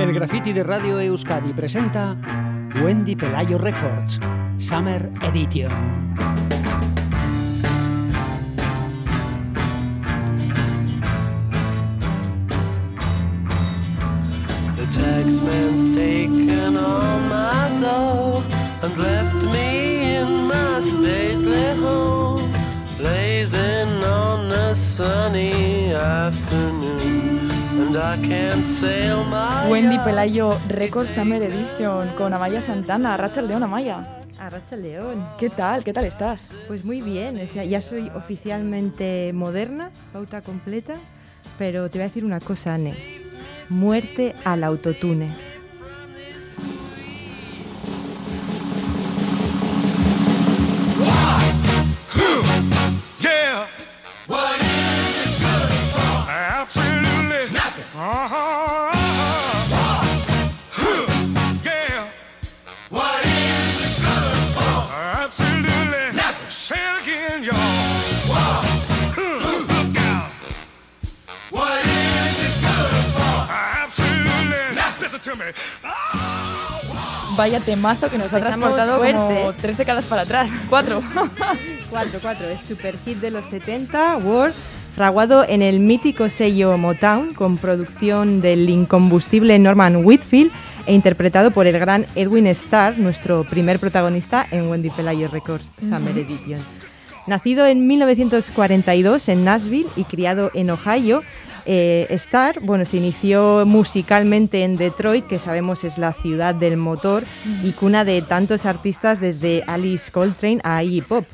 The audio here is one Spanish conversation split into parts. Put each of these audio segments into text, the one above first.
El graffiti de Radio Euskadi presenta Wendy Pelayo Records, Summer Edition. Wendy. Pelayo Record Summer Edition con Amaya Santana, Rachel León Amaya. Arracha León. ¿Qué tal? ¿Qué tal estás? Pues muy bien, o sea, ya soy oficialmente moderna, pauta completa, pero te voy a decir una cosa, Anne. Muerte al autotune. Vaya temazo que nos ha transportado como tres décadas para atrás. Cuatro. 4-4, es super hit de los 70, World, fraguado en el mítico sello Motown, con producción del incombustible Norman Whitfield e interpretado por el gran Edwin Starr, nuestro primer protagonista en Wendy Pelayo Records Summer Edition. Nacido en 1942 en Nashville y criado en Ohio, eh, Starr bueno, se inició musicalmente en Detroit, que sabemos es la ciudad del motor y cuna de tantos artistas desde Alice Coltrane a Iggy Pop.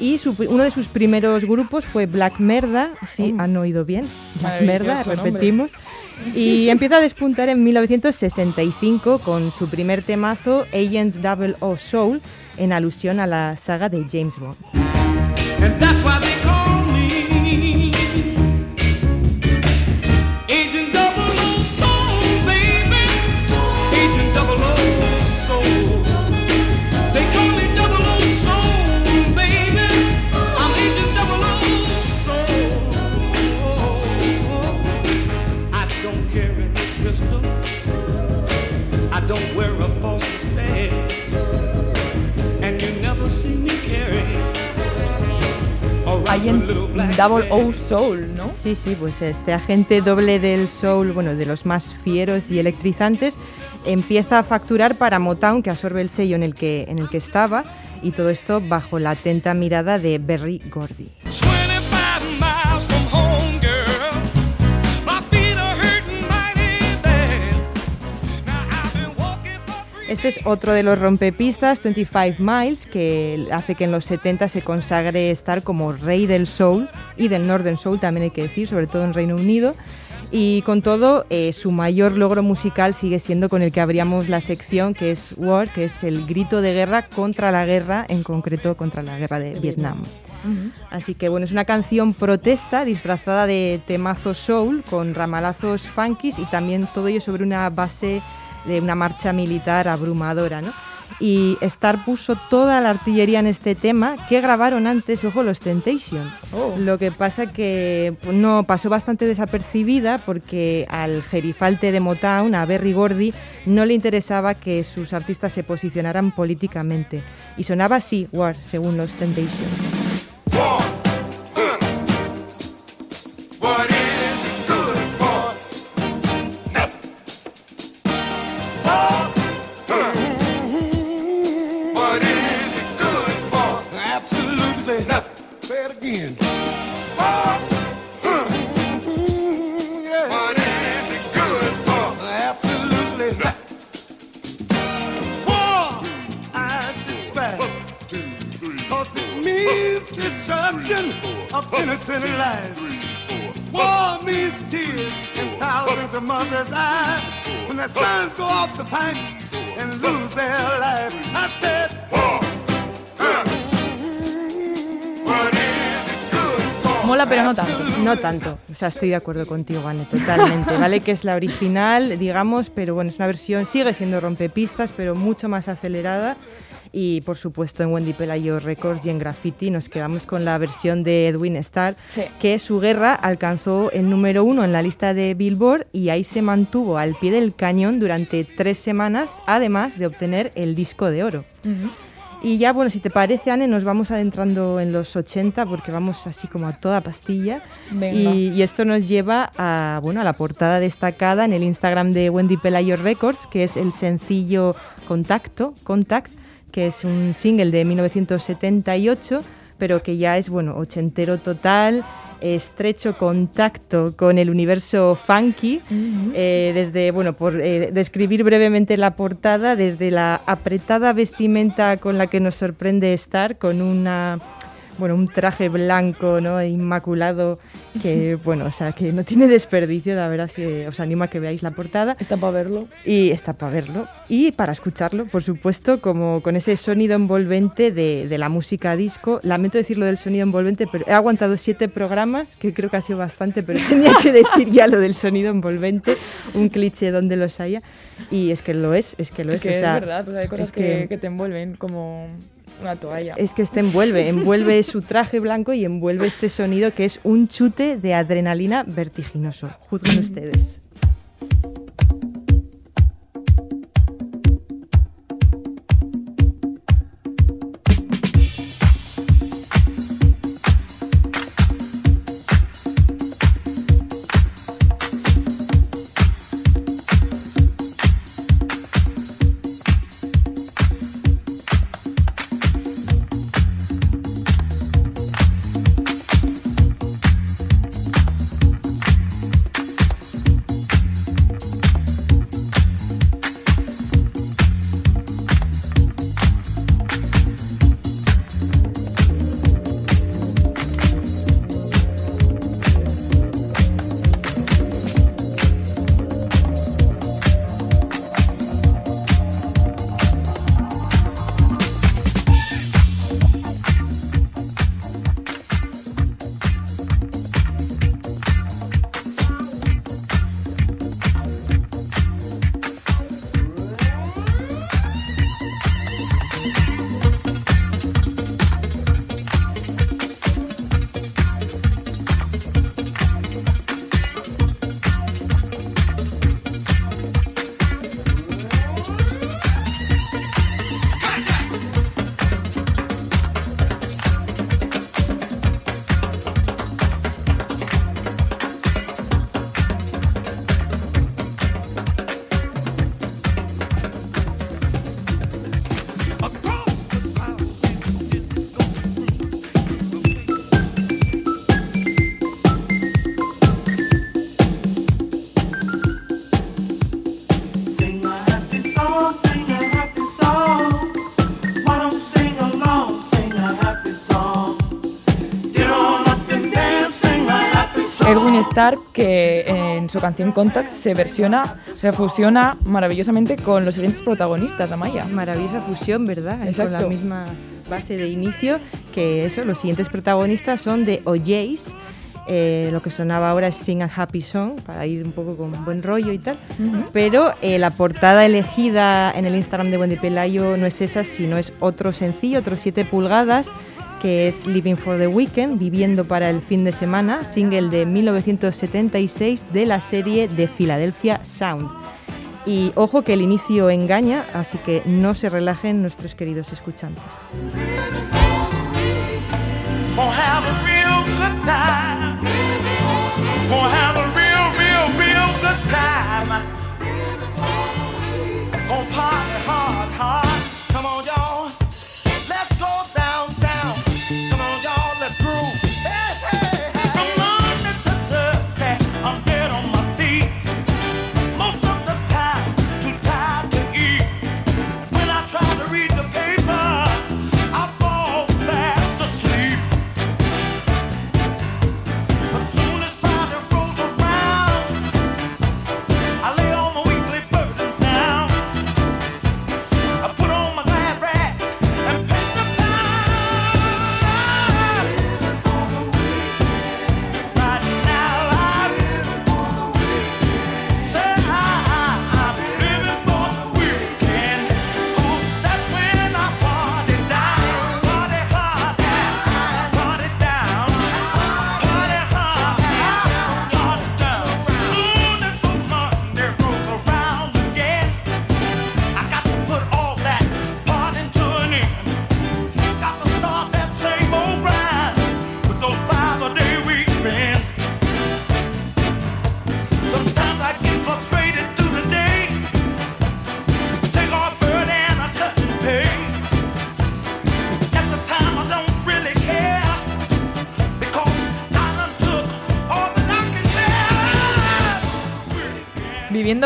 Y su- uno de sus primeros grupos fue Black Merda, sí, han oído bien, Black Merda, nombre. repetimos. Y empieza a despuntar en 1965 con su primer temazo, Agent Double O Soul, en alusión a la saga de James Bond. En Double O Soul, ¿no? Sí, sí, pues este agente doble del soul, bueno, de los más fieros y electrizantes, empieza a facturar para Motown, que absorbe el sello en el que, en el que estaba, y todo esto bajo la atenta mirada de Berry Gordy. Este es otro de los rompepistas, 25 Miles, que hace que en los 70 se consagre estar como rey del soul y del Northern Soul, también hay que decir, sobre todo en Reino Unido. Y con todo, eh, su mayor logro musical sigue siendo con el que abríamos la sección, que es War, que es el grito de guerra contra la guerra, en concreto contra la guerra de Vietnam. Así que bueno, es una canción protesta disfrazada de temazo soul con ramalazos funkis y también todo ello sobre una base de una marcha militar abrumadora, ¿no? Y Star puso toda la artillería en este tema que grabaron antes, ojo, los Temptations. Oh. Lo que pasa que pues, no pasó bastante desapercibida porque al gerifalte de Motown, a Berry Gordy, no le interesaba que sus artistas se posicionaran políticamente. Y sonaba así, War, según los Temptations. Means destruction of innocent lives. War means tears in thousands of mothers' eyes when their sons go off to fight and lose their life. I said, War. Mola, pero no tanto. No tanto, o sea, estoy de acuerdo contigo, Anne, totalmente. Vale que es la original, digamos, pero bueno, es una versión, sigue siendo rompepistas, pero mucho más acelerada Y por supuesto en Wendy Pelayo Records y en Graffiti nos quedamos con la versión de Edwin Starr, Sí. que su guerra alcanzó el número uno en la lista de Billboard y ahí se mantuvo al pie del cañón durante tres semanas, además de obtener el disco de oro. Y ya, bueno, si te parece, Anne, nos vamos adentrando en los 80 porque vamos así como a toda pastilla. Y, y esto nos lleva a, bueno, a la portada destacada en el Instagram de Wendy Pelayo Records, que es el sencillo Contacto, Contact, que es un single de 1978, pero que ya es, bueno, ochentero total, estrecho contacto con el universo funky. Eh, desde, bueno, por eh, describir brevemente la portada, desde la apretada vestimenta con la que nos sorprende estar, con una, bueno, un traje blanco, ¿no? Inmaculado, que, bueno, o sea, que no tiene desperdicio, la verdad, si os animo a que veáis la portada. Está para verlo. Y está para verlo y para escucharlo, por supuesto, como con ese sonido envolvente de, de la música disco. Lamento decirlo del sonido envolvente, pero he aguantado siete programas, que creo que ha sido bastante, pero tenía que decir ya lo del sonido envolvente, un cliché donde los haya. Y es que lo es, es que lo es. Es que o sea, es verdad, pues hay cosas es que, que- que te envuelven como una toalla. Es que este envuelve, envuelve su traje blanco y envuelve este sonido que es un chute de adrenalina vertiginoso. Juzguen ustedes. Que en su canción Contact se versiona, se fusiona maravillosamente con los siguientes protagonistas, Amaya. Maravillosa fusión, ¿verdad? Con la misma base de inicio, que eso, los siguientes protagonistas son de OJs. eh, lo que sonaba ahora es Sing a Happy Song, para ir un poco con buen rollo y tal. Ujú. Pero eh, la portada elegida en el Instagram de Wendy Pelayo no es esa, sino es otro sencillo, otros 7 pulgadas, que es Living for the Weekend, Viviendo para el fin de semana, single de 1976 de la serie de Philadelphia Sound. Y ojo que el inicio engaña, así que no se relajen nuestros queridos escuchantes.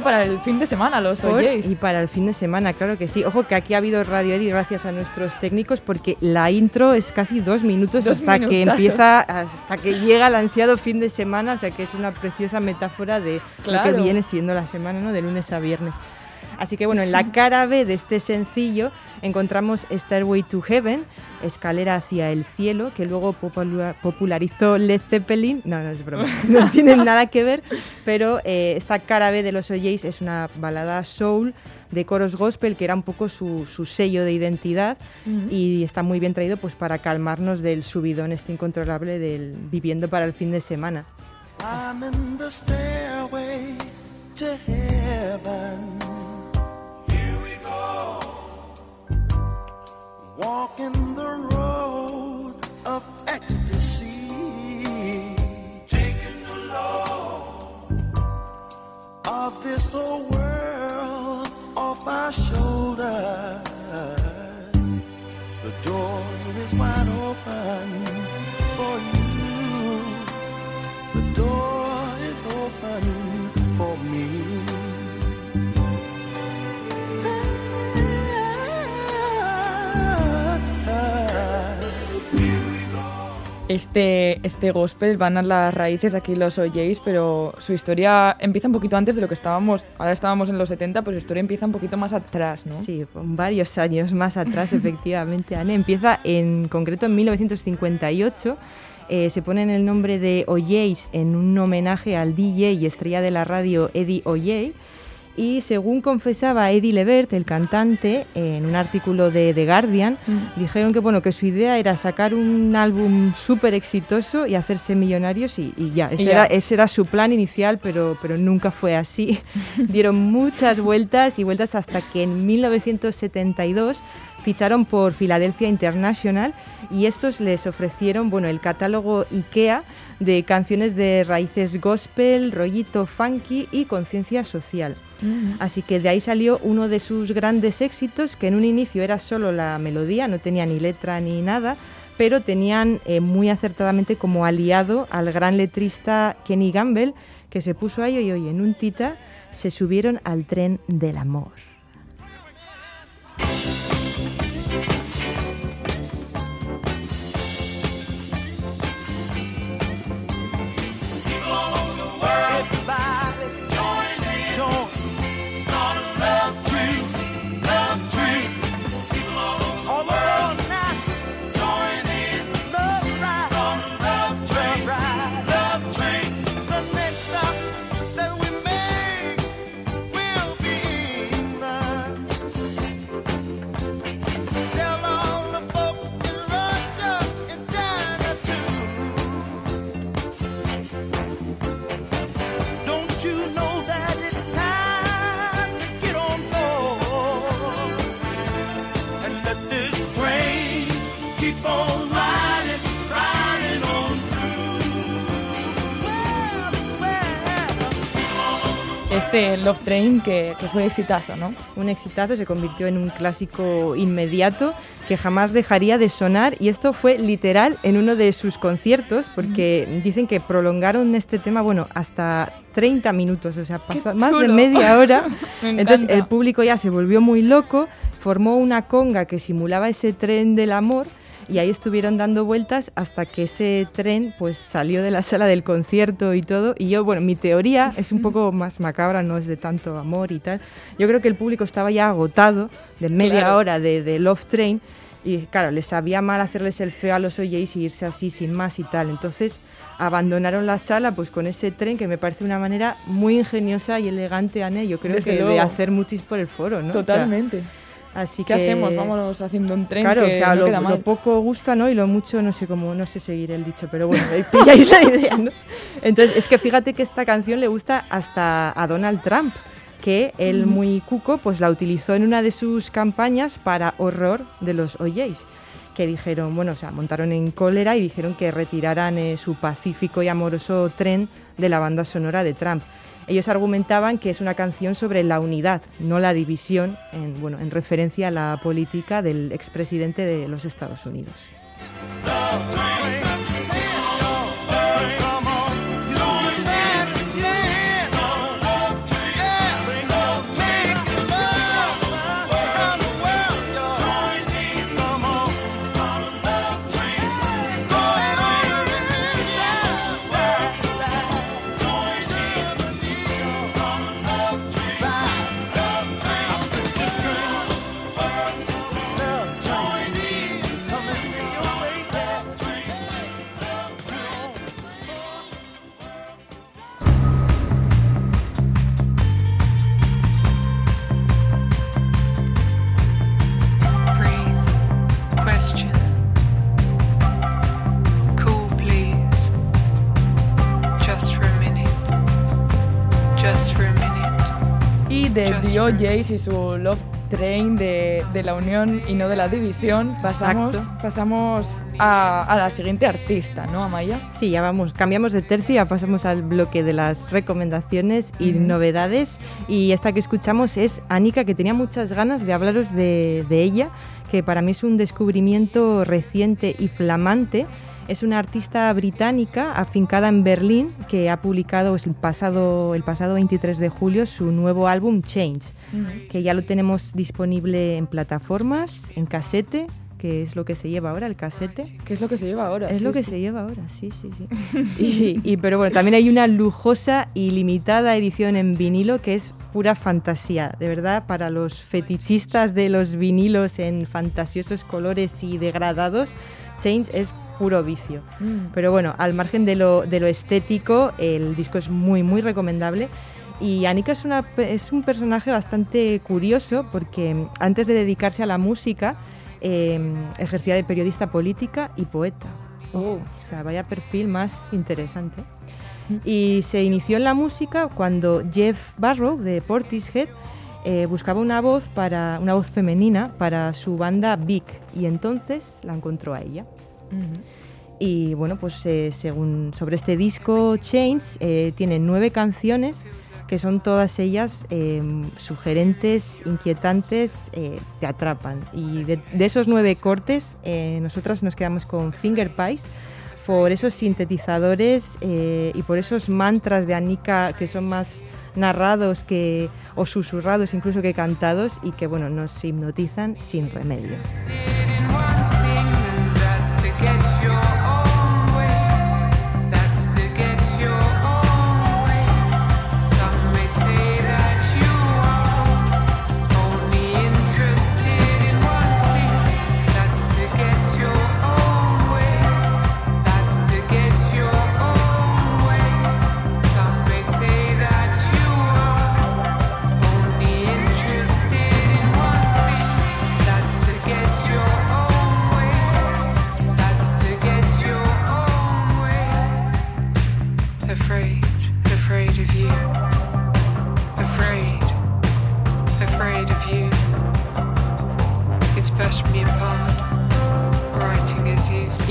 Para el fin de semana, los oyéis. y para el fin de semana, claro que sí. Ojo que aquí ha habido Radio Eddy gracias a nuestros técnicos porque la intro es casi dos minutos Dos hasta que empieza, hasta que llega el ansiado fin de semana, o sea que es una preciosa metáfora de lo que viene siendo la semana, ¿no? De lunes a viernes. Así que bueno, en la cara B de este sencillo encontramos Stairway to Heaven, escalera hacia el cielo, que luego popula- popularizó Led Zeppelin. No, no es broma, no tienen nada que ver, pero eh, esta cara B de los Oyéis es una balada soul de coros gospel que era un poco su, su sello de identidad y está muy bien traído pues para calmarnos del subidón este incontrolable del viviendo para el fin de semana. I'm in the stairway to heaven. Walking the road of ecstasy. Este, este gospel van a las raíces, aquí los oyéis, pero su historia empieza un poquito antes de lo que estábamos. Ahora estábamos en los 70, pues su historia empieza un poquito más atrás, ¿no? Sí, varios años más atrás, efectivamente, Anne. Empieza en concreto en 1958. eh, se pone el nombre de O'Jays en un homenaje al DJ y estrella de la radio Eddie O'Jay. Y según confesaba Eddie Levert, el cantante, en un artículo de The Guardian, Mm. dijeron que bueno que su idea era sacar un álbum súper exitoso y hacerse millonarios y, y ya. Ese, Y ya. Era, ese era su plan inicial, pero, pero nunca fue así. Dieron muchas vueltas y vueltas hasta que en 1972 ficharon por Philadelphia International y estos les ofrecieron bueno, el catálogo IKEA de canciones de raíces gospel, rollito funky y conciencia social. Mm. Así que de ahí salió uno de sus grandes éxitos, que en un inicio era solo la melodía, no tenía ni letra ni nada, pero tenían eh, muy acertadamente como aliado al gran letrista Kenny Gamble, que se puso ahí y hoy en un tita se subieron al tren del amor. Love Train que, que fue exitazo, ¿no? Un exitazo se convirtió en un clásico inmediato que jamás dejaría de sonar y esto fue literal en uno de sus conciertos porque dicen que prolongaron este tema, bueno, hasta 30 minutos, o sea, pasa más de media hora. Me Entonces el público ya se volvió muy loco, formó una conga que simulaba ese tren del amor y ahí estuvieron dando vueltas hasta que ese tren pues salió de la sala del concierto y todo. Y yo, bueno, mi teoría es un poco más macabra, no es de tanto amor y tal. Yo creo que el público estaba ya agotado de media Claro. hora de, de Love Train y claro, les sabía mal hacerles el feo a los OJs y irse así sin más y tal. Entonces abandonaron la sala pues con ese tren que me parece una manera muy ingeniosa y elegante, Anne, yo creo Desde que de luego. hacer mutis por el foro, ¿no? O sea, Totalmente. Así ¿Qué que hacemos? Vámonos haciendo un tren Claro, que o sea, no lo, poco gusta, ¿no? Y lo mucho, no sé cómo, no sé seguir el dicho, pero bueno, ahí pilláis la idea, ¿no? Entonces, es que fíjate que esta canción le gusta hasta a Donald Trump, que él muy cuco, pues la utilizó en una de sus campañas para horror de los OJs que dijeron, bueno, o sea, montaron en cólera y dijeron que retiraran eh, su pacífico y amoroso tren de la banda sonora de Trump. Ellos argumentaban que es una canción sobre la unidad, no la división, en, bueno, en referencia a la política del expresidente de los Estados Unidos. OJs y su Love Train de, de la unión y no de la división, pasamos, Exacto. pasamos a, a la siguiente artista, ¿no, Amaya? Sí, ya vamos, cambiamos de tercio, ya pasamos al bloque de las recomendaciones y novedades. Y esta que escuchamos es Anika, que tenía muchas ganas de hablaros de, de ella, que para mí es un descubrimiento reciente y flamante. Es una artista británica afincada en Berlín que ha publicado el, pasado, el pasado 23 de julio su nuevo álbum Change, que ya lo tenemos disponible en plataformas, en casete, que es lo que se lleva ahora, el casete. ¿Qué es lo que se lleva ahora? Es Sí, lo que sí. se lleva ahora, sí, sí, sí. y, y- pero bueno, también hay una lujosa y limitada edición en vinilo que es pura fantasía, de verdad, para los fetichistas de los vinilos en fantasiosos colores y degradados, Change es puro vicio. Mm. Pero bueno, al margen de lo, de lo estético, el disco es muy, muy recomendable. Y Anika es, una, es un personaje bastante curioso porque mm, antes de dedicarse a la música, eh, ejercía de periodista política y poeta. Oh. O sea, vaya perfil más interesante. Y se inició en la música cuando Jeff Barrow de Portishead eh, buscaba una voz para una voz femenina para su banda Big y entonces la encontró a ella. Y bueno, pues eh, según sobre este disco Change eh, tiene nueve canciones que son todas ellas eh, sugerentes, inquietantes, te atrapan. Y de, esos nueve cortes, nosotras nos quedamos con Finger Pies por esos sintetizadores y por esos mantras de Anika que son más narrados que o susurrados incluso que cantados y que bueno nos hipnotizan sin remedio.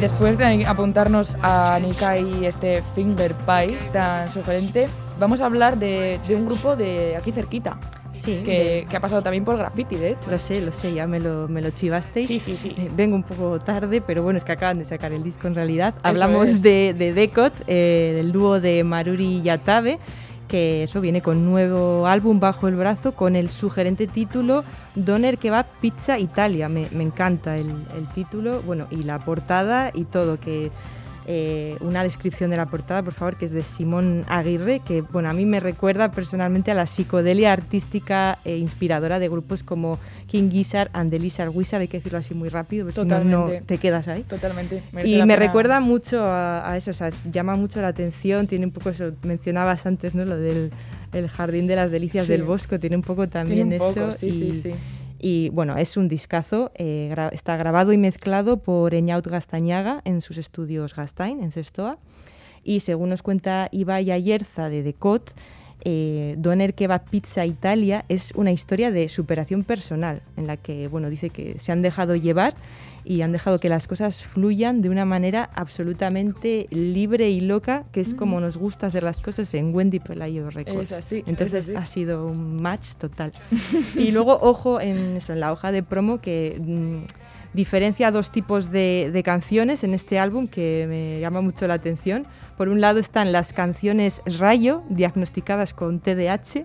Y después de apuntarnos a Nika y este Finger Pies tan sugerente, vamos a hablar de, de un grupo de aquí cerquita, Sí, que, que ha pasado también por graffiti, de hecho. Lo sé, lo sé, ya me lo, me lo chivasteis. Sí, sí, sí. Eh, vengo un poco tarde, pero bueno, es que acaban de sacar el disco en realidad. Eso Hablamos es. de, de Decot, eh, del dúo de Maruri y Yatabe, que eso viene con nuevo álbum bajo el brazo con el sugerente título Doner Kebab Pizza Italia. Me, me encanta el, el título, bueno, y la portada y todo, que eh, una descripción de la portada, por favor, que es de Simón Aguirre, que bueno, a mí me recuerda personalmente a la psicodelia artística e inspiradora de grupos como King Gizzard and the Lizard Wizard, hay que decirlo así muy rápido, porque si no, no Totalmente. te quedas ahí. Totalmente. merece Y me pena. recuerda mucho a, a eso, o sea, llama mucho la atención, tiene un poco eso, mencionabas antes, ¿no? Lo del el jardín de las delicias Sí. del bosco, tiene un poco también Tiene un poco, eso. sí, y, sí, sí. Y bueno, es un discazo, eh, está grabado y mezclado por Eñaut Gastañaga en sus estudios Gastain, en Sestoa. Y según nos cuenta Ibai Ayerza de Decot, eh, Doner Kebab Pizza Italia es una historia de superación personal, en la que bueno, dice que se han dejado llevar y han dejado que las cosas fluyan de una manera absolutamente libre y loca, que es como nos gusta hacer las cosas en Wendy Pelayo Records. Es así, es Entonces así. ha sido un match total. y luego, ojo, en, eso, en la hoja de promo que mm, diferencia dos tipos de, canciones en este álbum que me llama mucho la atención. Por un lado están las canciones Rayo, diagnosticadas con TDAH,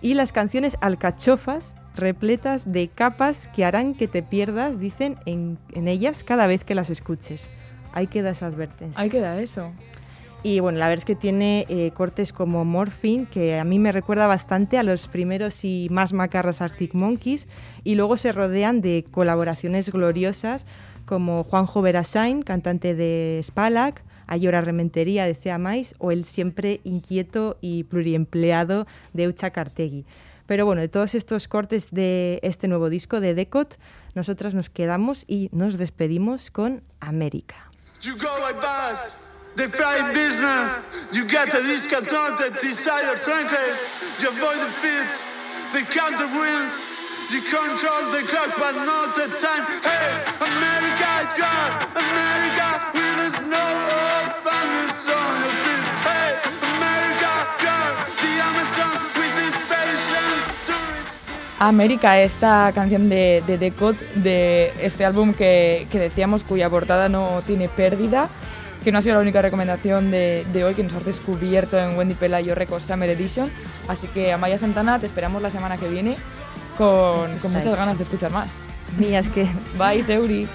y las canciones Alcachofas, repletas de capas que harán que te pierdas, dicen, en, en ellas cada vez que las escuches. Ahí queda esa advertencia. Ahí queda eso. Y bueno, la verdad es que tiene eh, cortes como Morphine, que a mí me recuerda bastante a los primeros y más macarras Arctic Monkeys, y luego se rodean de colaboraciones gloriosas como Juanjo Verasain, cantante de Spalak, Ayora Rementería de Cea Mais o el siempre inquieto y pluriempleado de Eucha Cartegui. Pero bueno, de todos estos cortes de este nuevo disco de Decot, nosotras nos quedamos y nos despedimos con América. You go like they fight business. You get a discount at desire trankers. You avoid the fits, they count the wins. You control the clock, but not the time. Hey, America, God, America, with the snow off and the song of this. Hey, America, God, the Amazon with his patience to it. América, esta canción de, de Decode, de este álbum que, que decíamos cuya portada no tiene pérdida, que no ha sido la única recomendación de, de hoy que nos has descubierto en Wendy Pelayo Records Summer Edition. Así que Amaya Santana, te esperamos la semana que viene con, muchas hecho. ganas de escuchar más. Mías que Bye, Seuri.